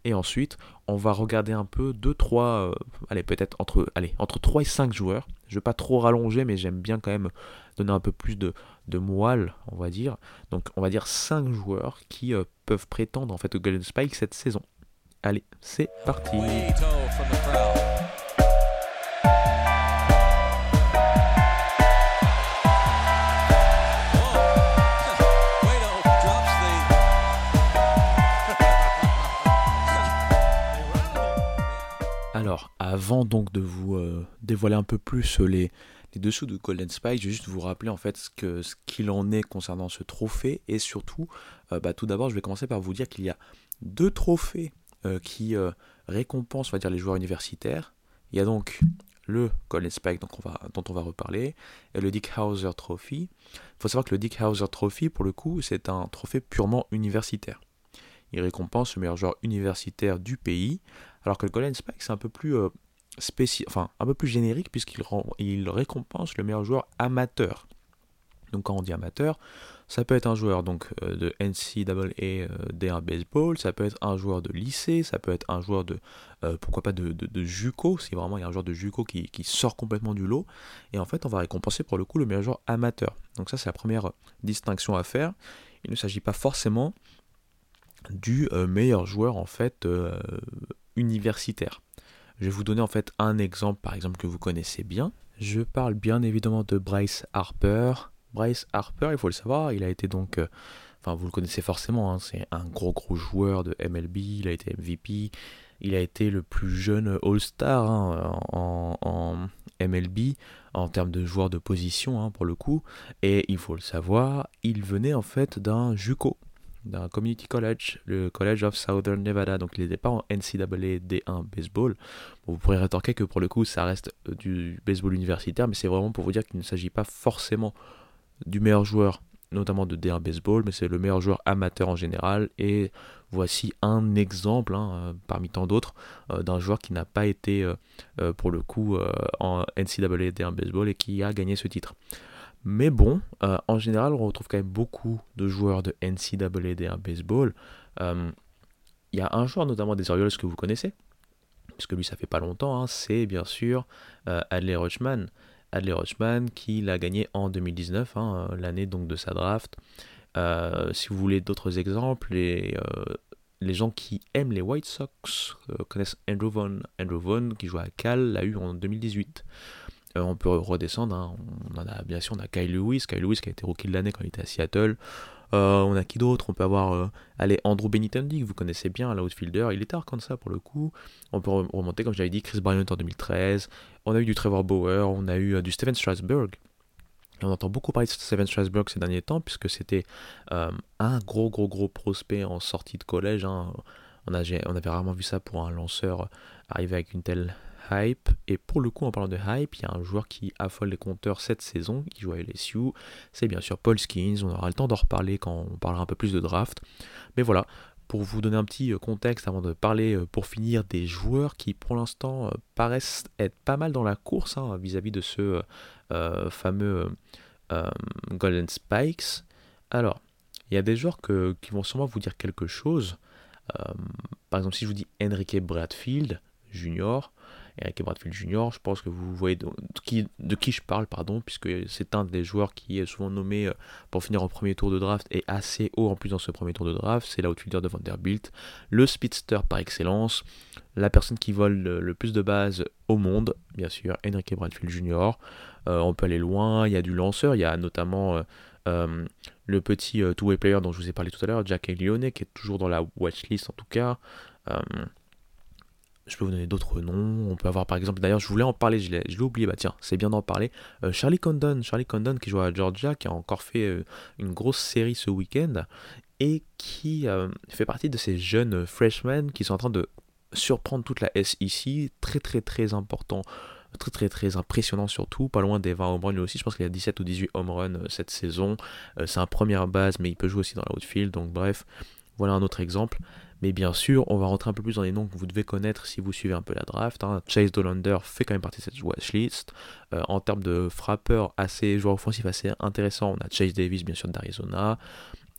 Et ensuite, on va regarder un peu 2 3 allez peut-être entre allez, entre 3 et 5 joueurs. Je vais pas trop rallonger mais j'aime bien quand même donner un peu plus de, moelle, on va dire. Donc on va dire 5 joueurs qui euh, peuvent prétendre en fait au Golden Spike cette saison. Allez, c'est parti. Avant donc de vous euh, dévoiler un peu plus les, les dessous de Golden Spike, je vais juste vous rappeler en fait ce qu'il en est concernant ce trophée et surtout, euh, bah, tout d'abord, je vais commencer par vous dire qu'il y a deux trophées euh, qui euh, récompensent, on va dire, les joueurs universitaires. Il y a donc le Golden Spike donc dont on va reparler et le Dick Hauser Trophy. Il faut savoir que le Dick Hauser Trophy, pour le coup, c'est un trophée purement universitaire. Il récompense le meilleur joueur universitaire du pays, alors que le Golden Spike, c'est un peu plus euh, enfin un peu plus générique puisqu'il il récompense le meilleur joueur amateur. Donc quand on dit amateur, ça peut être un joueur donc euh, de NCAA euh, D1 baseball, ça peut être un joueur de lycée, ça peut être un joueur de euh, pourquoi pas de, de, JUCO, si vraiment il y a un joueur de JUCO qui, qui sort complètement du lot. Et en fait, on va récompenser pour le coup le meilleur joueur amateur. Donc ça, c'est la première distinction à faire. Il ne s'agit pas forcément du euh, meilleur joueur en fait universitaire. Je vais vous donner en fait un exemple par exemple que vous connaissez bien. Je parle bien évidemment de Bryce Harper. Bryce Harper, il faut le savoir, il a été donc, euh, enfin vous le connaissez forcément, hein, c'est un gros gros joueur de MLB, il a été MVP, il a été le plus jeune All-Star hein, en, MLB en termes de joueur de position hein, pour le coup, et il faut le savoir, il venait en fait d'un JUCO, d'un community college, le College of Southern Nevada. Donc il n'était pas en NCAA D1 baseball. Vous pourrez rétorquer que pour le coup ça reste euh, du baseball universitaire, mais c'est vraiment pour vous dire qu'il ne s'agit pas forcément du meilleur joueur, notamment de D1 baseball, mais c'est le meilleur joueur amateur en général. Et voici un exemple hein, euh, parmi tant d'autres euh, d'un joueur qui n'a pas été pour le coup en NCAA D1 baseball et qui a gagné ce titre. Mais bon, euh, en général, on retrouve quand même beaucoup de joueurs de NCAA D1 baseball. Euh, Il y a un joueur notamment des Orioles que vous connaissez, puisque lui ça fait pas longtemps, hein, c'est bien sûr euh, Adley Rutschman. Adley Rutschman qui l'a gagné en 2019, hein, l'année donc de sa draft. Si vous voulez d'autres exemples, les, les gens qui aiment les White Sox connaissent Andrew Vaughn. Andrew Vaughn qui joue à Cal l'a eu en 2018. Euh, on peut redescendre, hein. on a bien sûr, on a Kyle Lewis, Kyle Lewis qui a été rookie de l'année quand il était à Seattle. Euh, on a qui d'autre? On peut avoir euh, allez, Andrew Benintendi, que vous connaissez bien, l'outfielder. Il était à Arkansas pour le coup. On peut re- remonter, comme j'avais dit, Chris Bryant en 2013. On a eu du Trevor Bauer, on a eu du Steven Strasburg. On entend beaucoup parler de Steven Strasburg ces derniers temps, puisque c'était un gros, gros, gros prospect en sortie de collège. hein. On, on avait rarement vu ça pour un lanceur arriver avec une telle hype. Et pour le coup, en parlant de hype, il y a un joueur qui affole les compteurs cette saison, qui joue à LSU. C'est bien sûr Paul Skins. On aura le temps d'en reparler quand on parlera un peu plus de draft. Mais voilà, pour vous donner un petit euh, contexte avant de parler euh, pour finir des joueurs qui pour l'instant euh, paraissent être pas mal dans la course hein, vis-à-vis de ce fameux Golden Spikes. Alors, il y a des joueurs qui vont sûrement vous dire quelque chose. Par exemple, si je vous dis Enrique Bradfield Junior, Enrique Bradfield Junior, je pense que vous voyez de, qui, je parle, pardon, puisque c'est un des joueurs qui est souvent nommé euh, pour finir en premier tour de draft et assez haut en plus dans ce premier tour de draft. C'est l'outfielder de Vanderbilt, le speedster par excellence, la personne qui vole le, plus de bases au monde, bien sûr, Enrique Bradfield Jr. Euh, on peut aller loin, il y a du lanceur, il y a notamment euh, le petit two-way player dont je vous ai parlé tout à l'heure, Jack Leone, qui est toujours dans la watchlist en tout cas. Je peux vous donner d'autres noms. On peut avoir par exemple, d'ailleurs, je voulais en parler, je l'ai oublié, bah tiens, c'est bien d'en parler. Euh, Charlie Condon, Charlie Condon qui joue à Georgia, qui a encore fait euh, une grosse série ce week-end et qui euh, fait partie de ces jeunes freshmen qui sont en train de surprendre toute la SEC. Très, très, très important. Très, très, très impressionnant surtout. Pas loin des 20 home runs aussi. Je pense qu'il a 17 ou 18 home runs cette saison. C'est un première base, mais il peut jouer aussi dans la outfield. Donc, bref, voilà un autre exemple. Mais bien sûr, on va rentrer un peu plus dans les noms que vous devez connaître si vous suivez un peu la draft. hein. Chase Dolander fait quand même partie de cette watchlist. Euh, en termes de frappeurs assez, joueurs offensifs assez intéressants, on a Chase Davis, bien sûr, d'Arizona.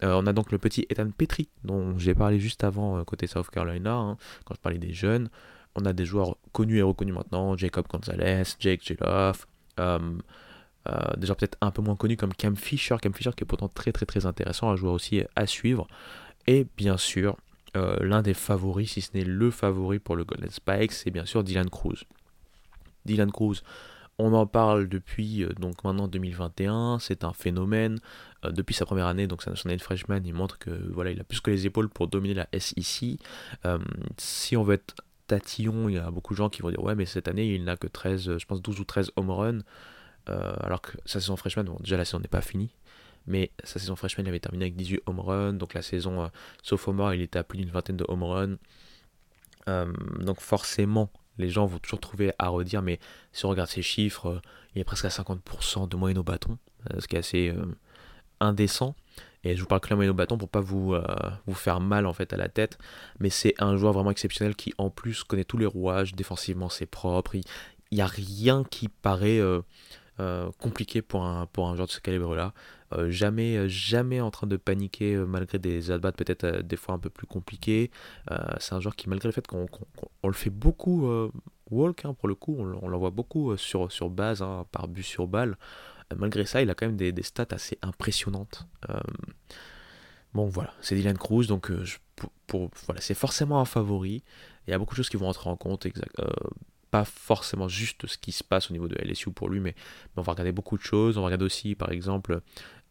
Euh, on a donc le petit Ethan Petrie, dont j'ai parlé juste avant euh, côté South Carolina, hein, quand je parlais des jeunes. On a des joueurs connus et reconnus maintenant, Jacob Gonzalez, Jake Geloff, euh, joueurs peut-être un peu moins connus comme Cam Fisher, Cam Fisher qui est pourtant très très très intéressant, un joueur aussi à suivre. Et bien sûr, euh, l'un des favoris, si ce n'est le favori pour le Golden Spikes, c'est bien sûr Dylan Cruz. Dylan Cruz, on en parle depuis euh, donc maintenant 2021, c'est un phénomène. Euh, depuis sa première année, donc sa national freshman, il montre que voilà, il a plus que les épaules pour dominer la SEC. Si on veut être tatillon. Il y a beaucoup de gens qui vont dire Ouais, mais cette année, il n'a que 13, je pense 12 ou 13 home runs. Alors que sa saison freshman, déjà la saison n'est pas finie. Mais sa saison freshman, il avait terminé avec 18 home runs. Donc la saison euh, sophomore, il était à plus d'une vingtaine de home runs. Euh, donc forcément, les gens vont toujours trouver à redire, mais si on regarde ses chiffres, euh, il est presque à 50% de moyenne au bâton, ce qui est assez indécent. Et je vous parle que la moyenne au bâton pour pas vous, faire mal en fait à la tête, mais c'est un joueur vraiment exceptionnel qui en plus connaît tous les rouages, défensivement c'est propre, il n'y a rien qui paraît compliqué pour un, pour un joueur de ce calibre-là. Euh, jamais, euh, jamais en train de paniquer euh, malgré des at peut-être des fois un peu plus compliqués. C'est un joueur qui, malgré le fait qu'on qu'on- qu'on- on le fait beaucoup walk, hein, pour le coup, on, l'envoie beaucoup sur, sur base, hein, par but sur balle. Malgré ça, il a quand même des, stats assez impressionnantes. Bon, voilà, c'est Dylan Cruz, donc pour, voilà, c'est forcément un favori. Il y a beaucoup de choses qui vont entrer en compte, pas forcément juste ce qui se passe au niveau de LSU pour lui, mais, on va regarder beaucoup de choses. On va regarder aussi, par exemple,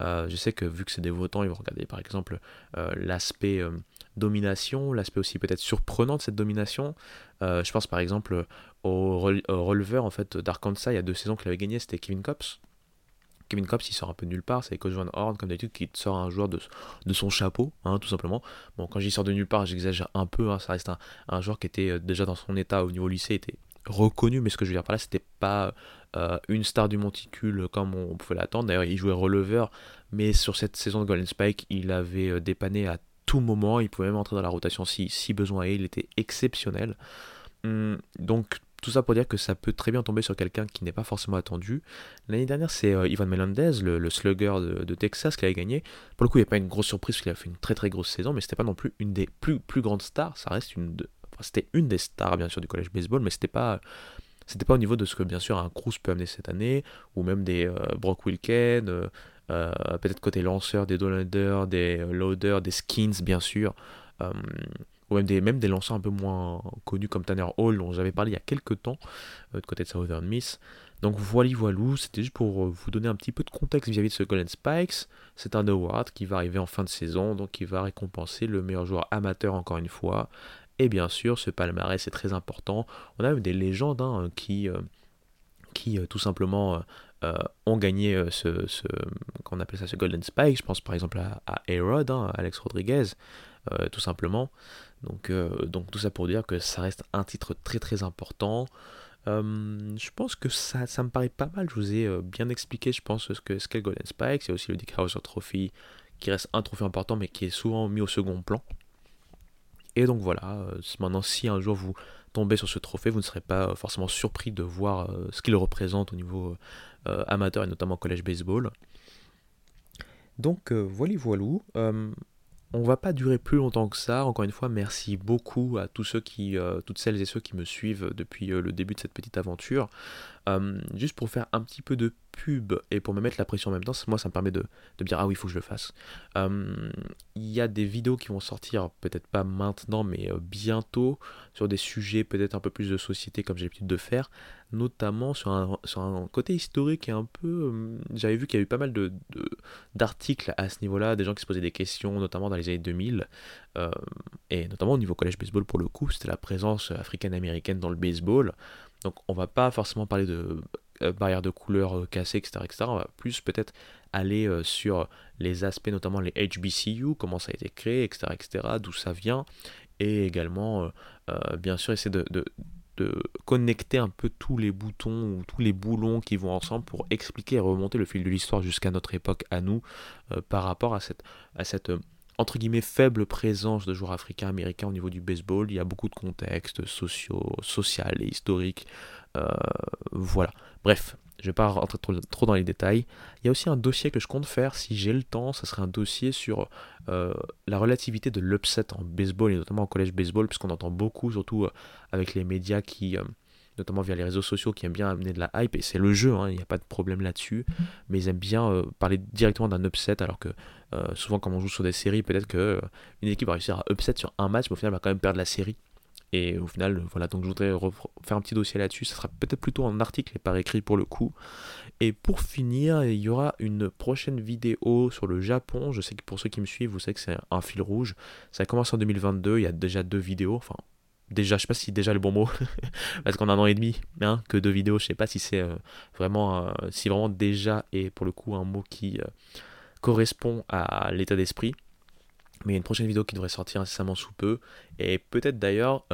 euh, je sais que vu que c'est des votants, ils vont regarder par exemple euh, l'aspect euh, domination, l'aspect aussi peut-être surprenant de cette domination. Je pense par exemple au, rel- au releveur en fait d'Arkansas, il y a deux saisons qu'il avait gagné, c'était Kevin Cops. Kevin Cops, il sort un peu de nulle part, c'est Coach Van Horn, comme d'habitude, qui sort un joueur de, de son chapeau, hein, tout simplement. Bon, quand j'y sors de nulle part, j'exagère un peu, hein, ça reste un, un joueur qui était déjà dans son état au niveau lycée, était reconnu, mais ce que je veux dire par là, c'était pas euh, une star du monticule comme on, pouvait l'attendre. D'ailleurs, il jouait releveur, mais sur cette saison de Golden Spike, il avait euh, dépanné à tout moment, il pouvait même entrer dans la rotation si, besoin est, il était exceptionnel. Hum, donc, tout ça pour dire que ça peut très bien tomber sur quelqu'un qui n'est pas forcément attendu. L'année dernière, c'est euh, Ivan Melendez, le, slugger de, Texas, qui avait gagné. Pour le coup, il n'y a pas une grosse surprise parce qu'il a fait une très très grosse saison, mais c'était pas non plus une des plus, plus grandes stars. Ça reste une, de- c'était une des stars bien sûr du collège baseball, mais c'était pas pas au niveau de ce que bien sûr un Cruz peut amener cette année, ou même des euh, Brock Wilken, euh, euh, peut-être côté lanceur, des Dollander, des euh, Loader, des Skins bien sûr, ou même des, même des lanceurs un peu moins connus comme Tanner Hall, dont j'avais parlé il y a quelques temps, de côté de Southern Miss. Donc voilà, voilou, c'était juste pour vous donner un petit peu de contexte vis-à-vis de ce Golden Spikes. C'est un award qui va arriver en fin de saison, donc qui va récompenser le meilleur joueur amateur encore une fois. Et bien sûr, ce palmarès est très important. On a même des légendes hein, qui, euh, euh, tout simplement euh, ont gagné ce, qu'on appelle ça, ce Golden Spike. Je pense par exemple à, à hein, Alex Rodriguez, tout simplement. Donc, tout ça pour dire que ça reste un titre très très important. Je pense que ça, ça me paraît pas mal. Je vous ai bien expliqué, je pense, ce que ce qu'est le Golden Spike. C'est aussi le Dick Hauser Trophy qui reste un trophée important mais qui est souvent mis au second plan. Et donc voilà, euh, maintenant si un jour vous tombez sur ce trophée, vous ne serez pas forcément surpris de voir euh, ce qu'il représente au niveau euh, amateur et notamment collège baseball. Donc euh, voilà, voilou. On va pas durer plus longtemps que ça. Encore une fois, merci beaucoup à tous ceux qui, euh, toutes celles et ceux qui me suivent depuis euh, le début de cette petite aventure. Euh, juste pour faire un petit peu de pub et pour me mettre la pression en même temps, moi ça me permet de, de me dire ah oui, il faut que je le fasse. Il y a des vidéos qui vont sortir, peut-être pas maintenant, mais bientôt, sur des sujets peut-être un peu plus de société comme j'ai l'habitude de faire, notamment sur un, côté historique et un peu... euh, J'avais vu qu'il y a eu pas mal de, d'articles à ce niveau-là, des gens qui se posaient des questions, notamment dans les années 2000, euh, et notamment au niveau collège baseball pour le coup, c'était la présence africaine-américaine dans le baseball. Donc on va pas forcément parler de euh, barrières de couleur cassées, etc., etc. On va plus peut-être aller sur les aspects, notamment les HBCU, comment ça a été créé, etc., etc., d'où ça vient, et également, bien sûr, essayer de- de connecter un peu tous les boutons ou tous les boulons qui vont ensemble pour expliquer et remonter le fil de l'histoire jusqu'à notre époque à nous euh, par rapport à cette, à cette euh, entre guillemets faible présence de joueurs africains américains au niveau du baseball. Il y a beaucoup de contextes sociaux, social et historiques. Euh, voilà. Bref, je vais pas rentrer trop, dans les détails. Il y a aussi un dossier que je compte faire si j'ai le temps. Ça serait un dossier sur euh, la relativité de l'upset en baseball et notamment en collège baseball, puisqu'on entend beaucoup, surtout euh, avec les médias qui, euh, notamment via les réseaux sociaux, qui aiment bien amener de la hype. Et c'est le jeu, hein, il n'y a pas de problème là-dessus. Mais ils aiment bien parler directement d'un upset, alors que souvent, quand on joue sur des séries, peut-être que euh, une équipe va réussir à upset sur un match, mais au final, va quand même perdre la série. Et au final, voilà, donc je voudrais faire un petit dossier là-dessus. Ça sera peut-être plutôt en article et par écrit pour le coup. Et pour finir, il y aura une prochaine vidéo sur le Japon. Je sais que pour ceux qui me suivent, vous savez que c'est un fil rouge. Ça a commencé en 2022, il y a déjà deux vidéos, enfin déjà, je sais pas si déjà le bon mot, parce qu'en un an et demi, hein, que deux vidéos, je sais pas si c'est euh, vraiment, euh, si vraiment déjà est pour le coup un mot qui euh, correspond à l'état d'esprit. Mais il y a une prochaine vidéo qui devrait sortir incessamment sous peu, et peut-être d'ailleurs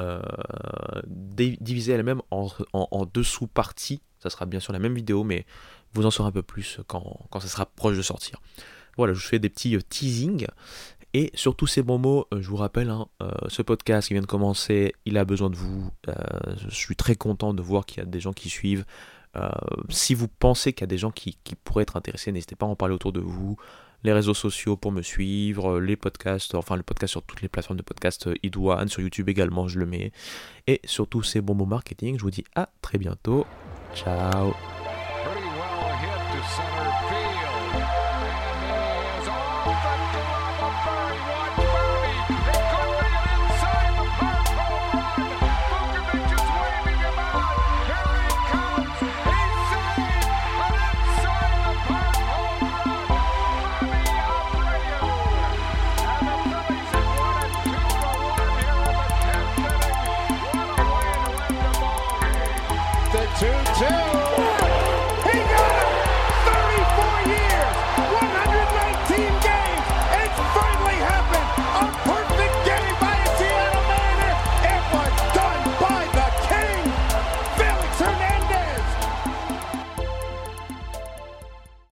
diviser elle-même en, deux sous-parties. Ça sera bien sûr la même vidéo, mais vous en saurez un peu plus quand, ça sera proche de sortir. Voilà, je vous fais des petits teasings. Et sur tous ces bons mots, euh, je vous rappelle, hein, euh, ce podcast qui vient de commencer, il a besoin de vous. Euh, je suis très content de voir qu'il y a des gens qui suivent. si vous pensez qu'il y a des gens qui, pourraient être intéressés, n'hésitez pas à en parler autour de vous. Les réseaux sociaux pour me suivre, les podcasts, enfin le podcast sur toutes les plateformes de podcast, Idouane, sur YouTube également, je le mets. Et sur tous ces bons mots marketing, je vous dis à très bientôt. Ciao